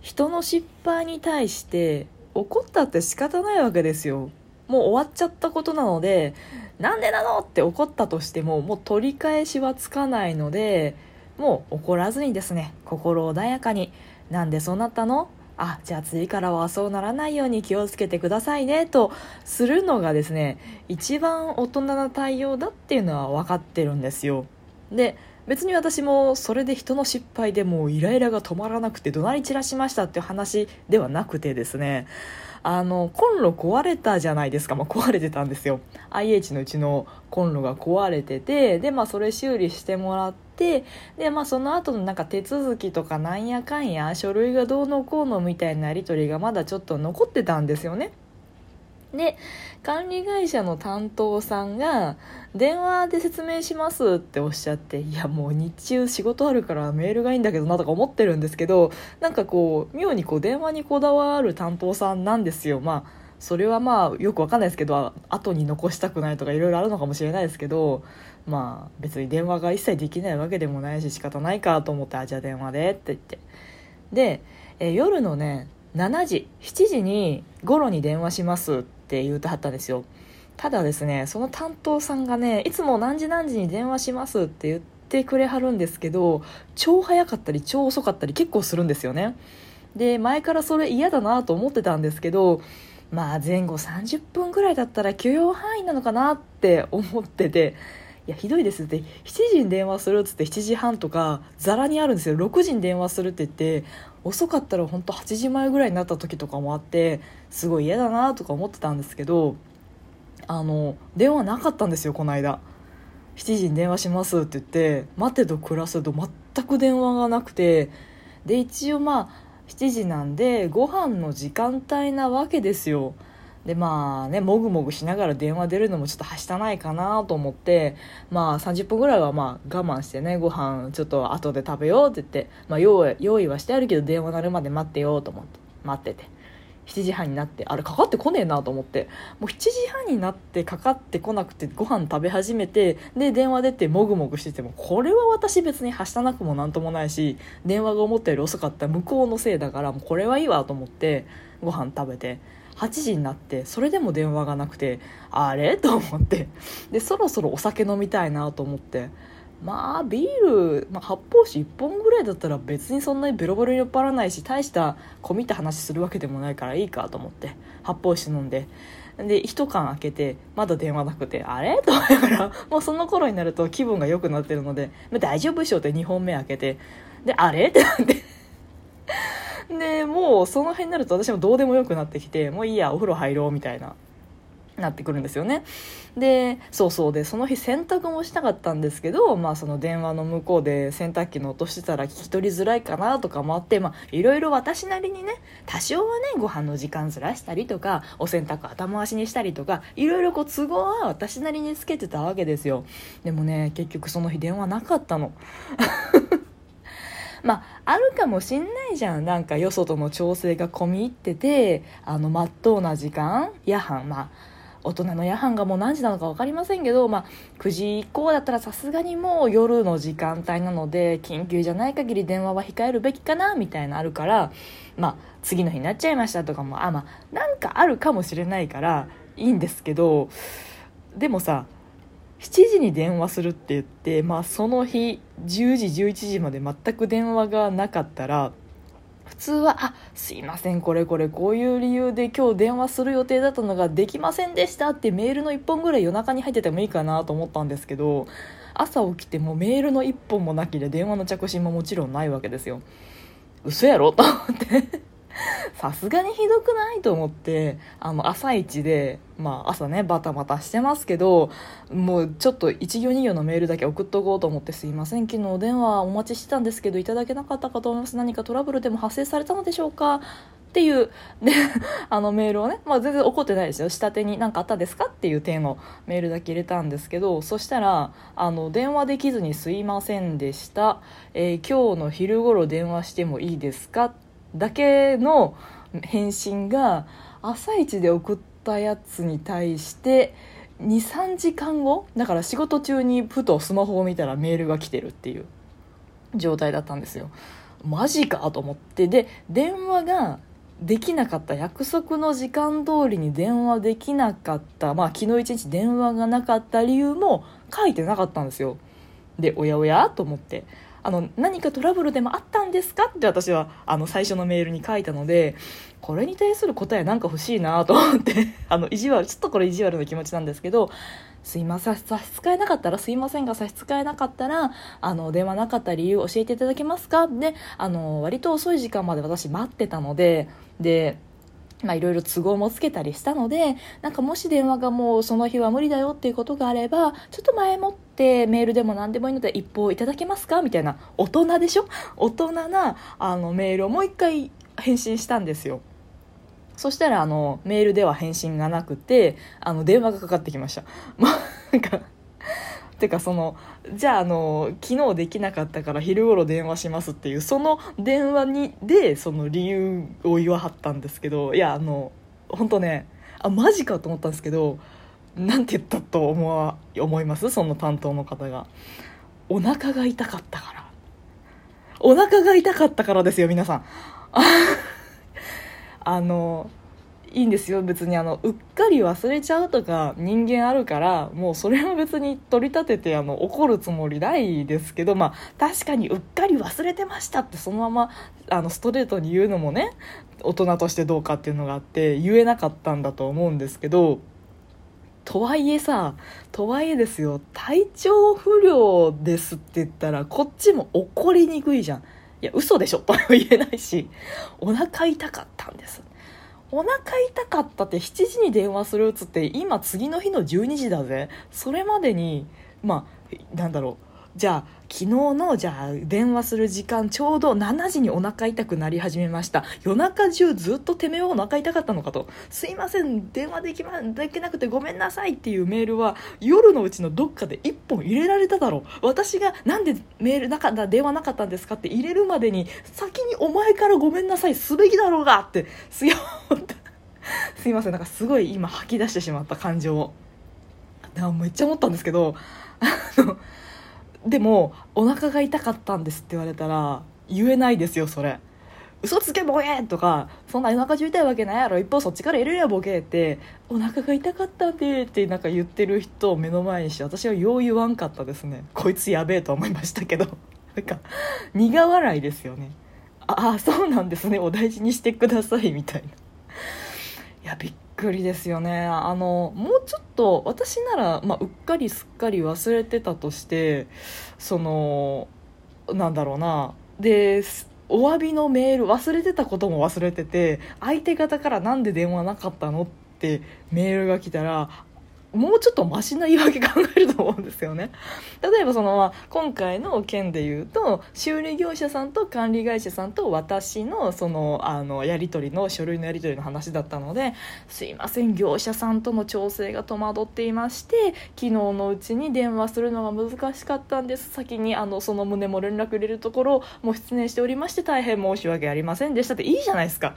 人の失敗に対して怒ったって仕方ないわけですよ。もう終わっちゃったことなのでなんでなのって怒ったとしてももう取り返しはつかないのでもう怒らずにですね心穏やかに。なんでそうなったの？あじゃあ次からはそうならないように気をつけてくださいねとするのがですね一番大人な対応だっていうのは分かってるんですよ。で別に私もそれで人の失敗でもうイライラが止まらなくて怒鳴り散らしましたっていう話ではなくてですねあのコンロ壊れたじゃないですか、まあ、壊れてたんですよ。IH のうちのコンロが壊れててでまあそれ修理してもらってでまあその後のなんか手続きとかなんやかんや書類がどうのこうのみたいなやり取りがまだちょっと残ってたんですよね。で管理会社の担当さんが「電話で説明します」っておっしゃっていやもう日中仕事あるからメールがいいんだけどなとか思ってるんですけどなんかこう妙にこう電話にこだわる担当さんなんですよ。まあそれはまあよくわかんないですけど後に残したくないとかいろいろあるのかもしれないですけどまあ別に電話が一切できないわけでもないし仕方ないかと思って「あじゃあ電話で」って言って。でえ夜のね7時7時に「頃に電話します」ってって言うてはったんですよ。ただですねその担当さんがねいつも何時何時に電話しますって言ってくれはるんですけど超早かったり超遅かったり結構するんですよね。で前からそれ嫌だなと思ってたんですけどまあ前後30分ぐらいだったら許容範囲なのかなって思ってていやひどいですって。7時に電話するっつって7時半とかざらにあるんですよ。6時に電話するって言って遅かったら本当8時前ぐらいになった時とかもあってすごい嫌だなとか思ってたんですけどあの電話なかったんですよこの間。7時に電話しますって言って待てど暮らすと全く電話がなくてで一応まあ7時なんでご飯の時間帯なわけですよ。でまあねもぐもぐしながら電話出るのもちょっとはしたないかなと思ってまあ30分ぐらいはまあ我慢してねご飯ちょっと後で食べようって言って、まあ、用用意はしてあるけど電話鳴るまで待ってようと思って待ってて。7時半になってあれかかってこねえなと思って。もう7時半になってかかってこなくてご飯食べ始めてで電話出てもぐもぐしててもこれは私別にはしたなくもなんともないし電話が思ったより遅かった。向こうのせいだからもうこれはいいわと思ってご飯食べて8時になってそれでも電話がなくてあれ？と思って。でそろそろお酒飲みたいなと思って。まあビール、まあ、発泡酒1本ぐらいだったら別にそんなにベロベロに酔っ払わないし大した込みった話するわけでもないからいいかと思って発泡酒飲んで。で一缶開けてまだ電話なくてあれ？と思いながらもうその頃になると気分が良くなってるので、まあ、大丈夫でしょって2本目開けて。であれ？ってなって。でもうその辺になると私もどうでもよくなってきてもういいやお風呂入ろうみたいな。なってくるんですよね。でそうそう。でその日洗濯もしたかったんですけど、まあ、その電話の向こうで洗濯機の音してたら聞き取りづらいかなとかもあってまあいろいろ私なりにね多少はねご飯の時間ずらしたりとかお洗濯頭回しにしたりとかいろいろこう都合は私なりにつけてたわけですよ。でもね結局その日電話なかったの。まあ、あるかもしんないじゃん。なんかよそとの調整が込み入っててあのまっとうな時間夜半まあ大人の夜半がもう何時なのか分かりませんけど、まあ、9時以降だったらさすがにもう夜の時間帯なので緊急じゃない限り電話は控えるべきかなみたいなあるから、まあ、次の日になっちゃいましたとかもあまあなんかあるかもしれないからいいんですけどでもさ7時に電話するって言って、まあ、その日10時11時まで全く電話がなかったら通は「あすいませんこれこれこういう理由で今日電話する予定だったのができませんでした」ってメールの1本ぐらい夜中に入っててもいいかなと思ったんですけど朝起きてもメールの1本もなきで電話の着信ももちろんないわけですよ。嘘やろ？と思って。さすがにひどくないと思ってあの朝一で、まあ、朝ねバタバタしてますけどもうちょっと1行2行のメールだけ送っとこうと思ってすいません。昨日お電話お待ちしてたんですけどいただけなかったかと思います。何かトラブルでも発生されたのでしょうか？っていうで あのメールをね、まあ、全然怒ってないですよ。下手に何かあったんですか？っていう体のメールだけ入れたんですけどそしたらあの電話できずにすいませんでした、えー、今日の昼頃電話してもいいですか？だけの返信が朝一で送ったやつに対して23時間後だから仕事中にふとスマホを見たらメールが来てるっていう状態だったんですよ。マジかと思って。で電話ができなかった約束の時間通りに電話できなかったまあ昨日一日電話がなかった理由も書いてなかったんですよ。でおやおやと思って。あの何かトラブルでもあったんですか？って私はあの最初のメールに書いたのでこれに対する答えなんか欲しいなと思って あの意地悪ちょっとこれ意地悪な気持ちなんですけどすいません差し支えなかったらすいませんが差し支えなかったらあの電話なかった理由教えていただけますか？であの割と遅い時間まで私待ってたのででまあいろいろ都合もつけたりしたので、なんかもし電話がもうその日は無理だよっていうことがあれば、ちょっと前もってメールでも何でもいいので一報いただけますか？みたいな、大人でしょ？大人なあのメールをもう一回返信したんですよ。そしたらあのメールでは返信がなくて、あの電話がかかってきました。まあ、なんか、てかそのじゃああの昨日できなかったから昼頃電話しますっていうその電話にでその理由を言わはったんですけどいやあの本当ねあマジかと思ったんですけどなんて言ったと思わ思います？その担当の方が。お腹が痛かったから。お腹が痛かったからですよ皆さん。あのいいんですよ。別にあのうっかり忘れちゃうとか人間あるからもうそれは別に取り立ててあの怒るつもりないですけどまあ確かにうっかり忘れてましたってそのままあのストレートに言うのもね大人としてどうかっていうのがあって言えなかったんだと思うんですけどとはいえさとはいえですよ体調不良ですって言ったらこっちも怒りにくいじゃん。いや嘘でしょとは言えないしお腹痛かったんです。お腹痛かったって7時に電話するっつって今次の日の12時だぜ。それまでにまあなんだろうじゃあ昨日のじゃあ電話する時間ちょうど7時にお腹痛くなり始めました。夜中中ずっとてめえはお腹痛かったのかと。すいません電話でき,、ま、できなくてごめんなさいっていうメールは夜のうちのどっかで1本入れられただろう。私がなんでメールなかった電話なかったんですかって入れるまでに先にお前からごめんなさいすべきだろうがってすいすいませんなんかすごい今吐き出してしまった感情を。めっちゃ思ったんですけどあのでもお腹が痛かったんですって言われたら言えないですよそれ。嘘つけボケとかそんなお腹中痛いわけないやろ。一方そっちから入れるやボケって。お腹が痛かったんでってなんか言ってる人を目の前にして私はよう言わんかったですね。こいつやべえと思いましたけど。なんか苦笑いですよね。ああそうなんですね。お大事にしてくださいみたいな。いやびっくりですよね。あのもうちょっと私なら、まあ、うっかりすっかり忘れてたとしてそのなんだろうな。でお詫びのメール忘れてたことも忘れてて相手方から何で電話なかったのってメールが来たらもうちょっとマシな言い訳考えると思うんですよね。例えばその、今回の件で言うと修理業者さんと管理会社さんと私のそのあのやり取りの書類のやり取りの話だったのですいません業者さんとの調整が戸惑っていまして昨日のうちに電話するのが難しかったんです。先にあのその旨も連絡入れるところもう失念しておりまして大変申し訳ありませんでしたっていいじゃないですか。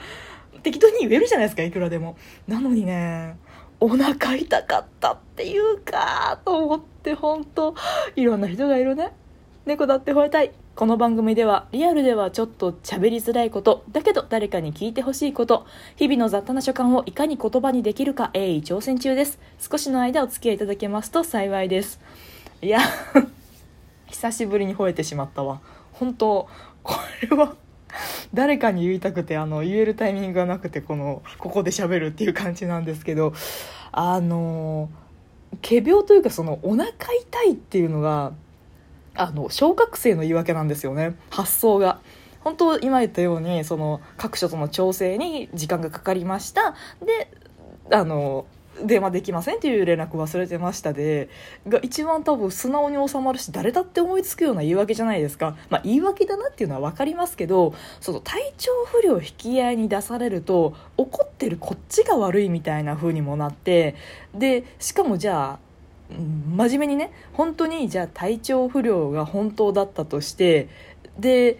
適当に言えるじゃないですかいくらでも。なのにねお腹痛かったっていうかと思って本当いろんな人がいるね。猫だって吠えたい。この番組ではリアルではちょっと喋りづらいことだけど誰かに聞いてほしいこと日々の雑多な所感をいかに言葉にできるか鋭意挑戦中です。少しの間お付き合いいただけますと幸いです。いや 久しぶりに吠えてしまったわ。本当これは 誰かに言いたくてあの言えるタイミングがなくてこのここで喋るっていう感じなんですけどあの仮病というかそのお腹痛いっていうのがあの小学生の言い訳なんですよね発想が。本当今言ったようにその各所との調整に時間がかかりましたであの電話できませんっていう連絡忘れてましたでが一番多分素直に収まるし誰だって思いつくような言い訳じゃないですか、まあ、言い訳だなっていうのは分かりますけどその体調不良引き合いに出されると怒ってるこっちが悪いみたいな風にもなってでしかもじゃあ真面目にね本当にじゃあ体調不良が本当だったとしてで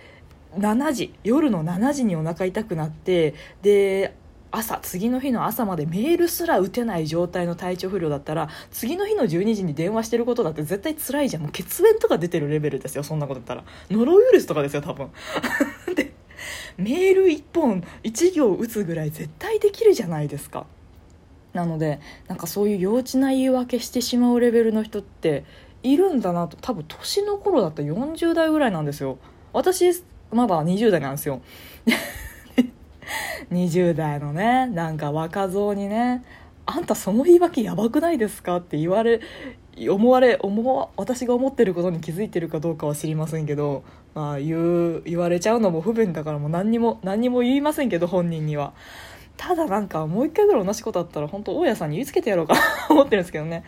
7時夜の7時にお腹痛くなってで朝次の日の朝までメールすら打てない状態の体調不良だったら次の日の12時に電話してることだって絶対辛いじゃん。もう血縁とか出てるレベルですよそんなことだったら。ノロウイルスとかですよ多分。でメール1本1行打つぐらい絶対できるじゃないですか。なのでなんかそういう幼稚な言い訳してしまうレベルの人っているんだなと。多分年の頃だったら40代ぐらいなんですよ。私まだ20代なんですよ。20代のねなんか若造にね「あんたその言い訳やばくないですか?」って言われ思われ思わ私が思ってることに気づいてるかどうかは知りませんけど、まあ、言う言われちゃうのも不便だからもう何にも何にも言いませんけど本人にはただなんかもう一回ぐらい同じことあったら本当大家さんに言いつけてやろうかな思ってるんですけどね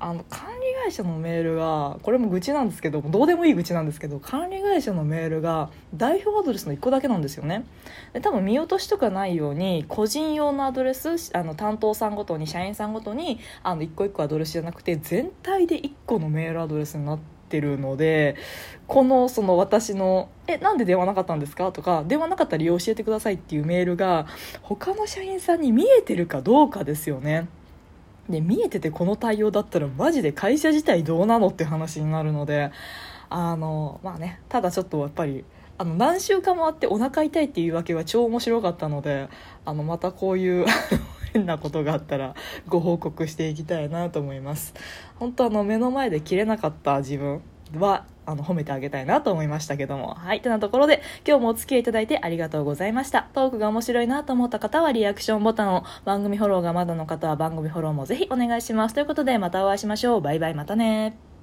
あの管理会社のメールがこれも愚痴なんですけどどうでもいい愚痴なんですけど管理会社のメールが代表アドレスの1個だけなんですよねで多分見落としとかないように個人用のアドレスあの担当さんごとに社員さんごとにあの1個1個アドレスじゃなくて全体で1個のメールアドレスになってるのでこのその私の「えなんで電話なかったんですか?」とか「電話なかった理由教えてください」っていうメールが他の社員さんに見えてるかどうかですよね。で見えててこの対応だったらマジで会社自体どうなのって話になるのであのまあねただちょっとやっぱりあの何週間もあってお腹痛いっていうわけは超面白かったのであのまたこういう 変なことがあったらご報告していきたいなと思います。本当あの目の前で切れなかった自分。はあの褒めてあげたいなと思いましたけども。はいてなところで今日もお付き合いいただいてありがとうございました。トークが面白いなと思った方はリアクションボタンを番組フォローがまだの方は番組フォローもぜひお願いします。ということでまたお会いしましょう。バイバイまたね。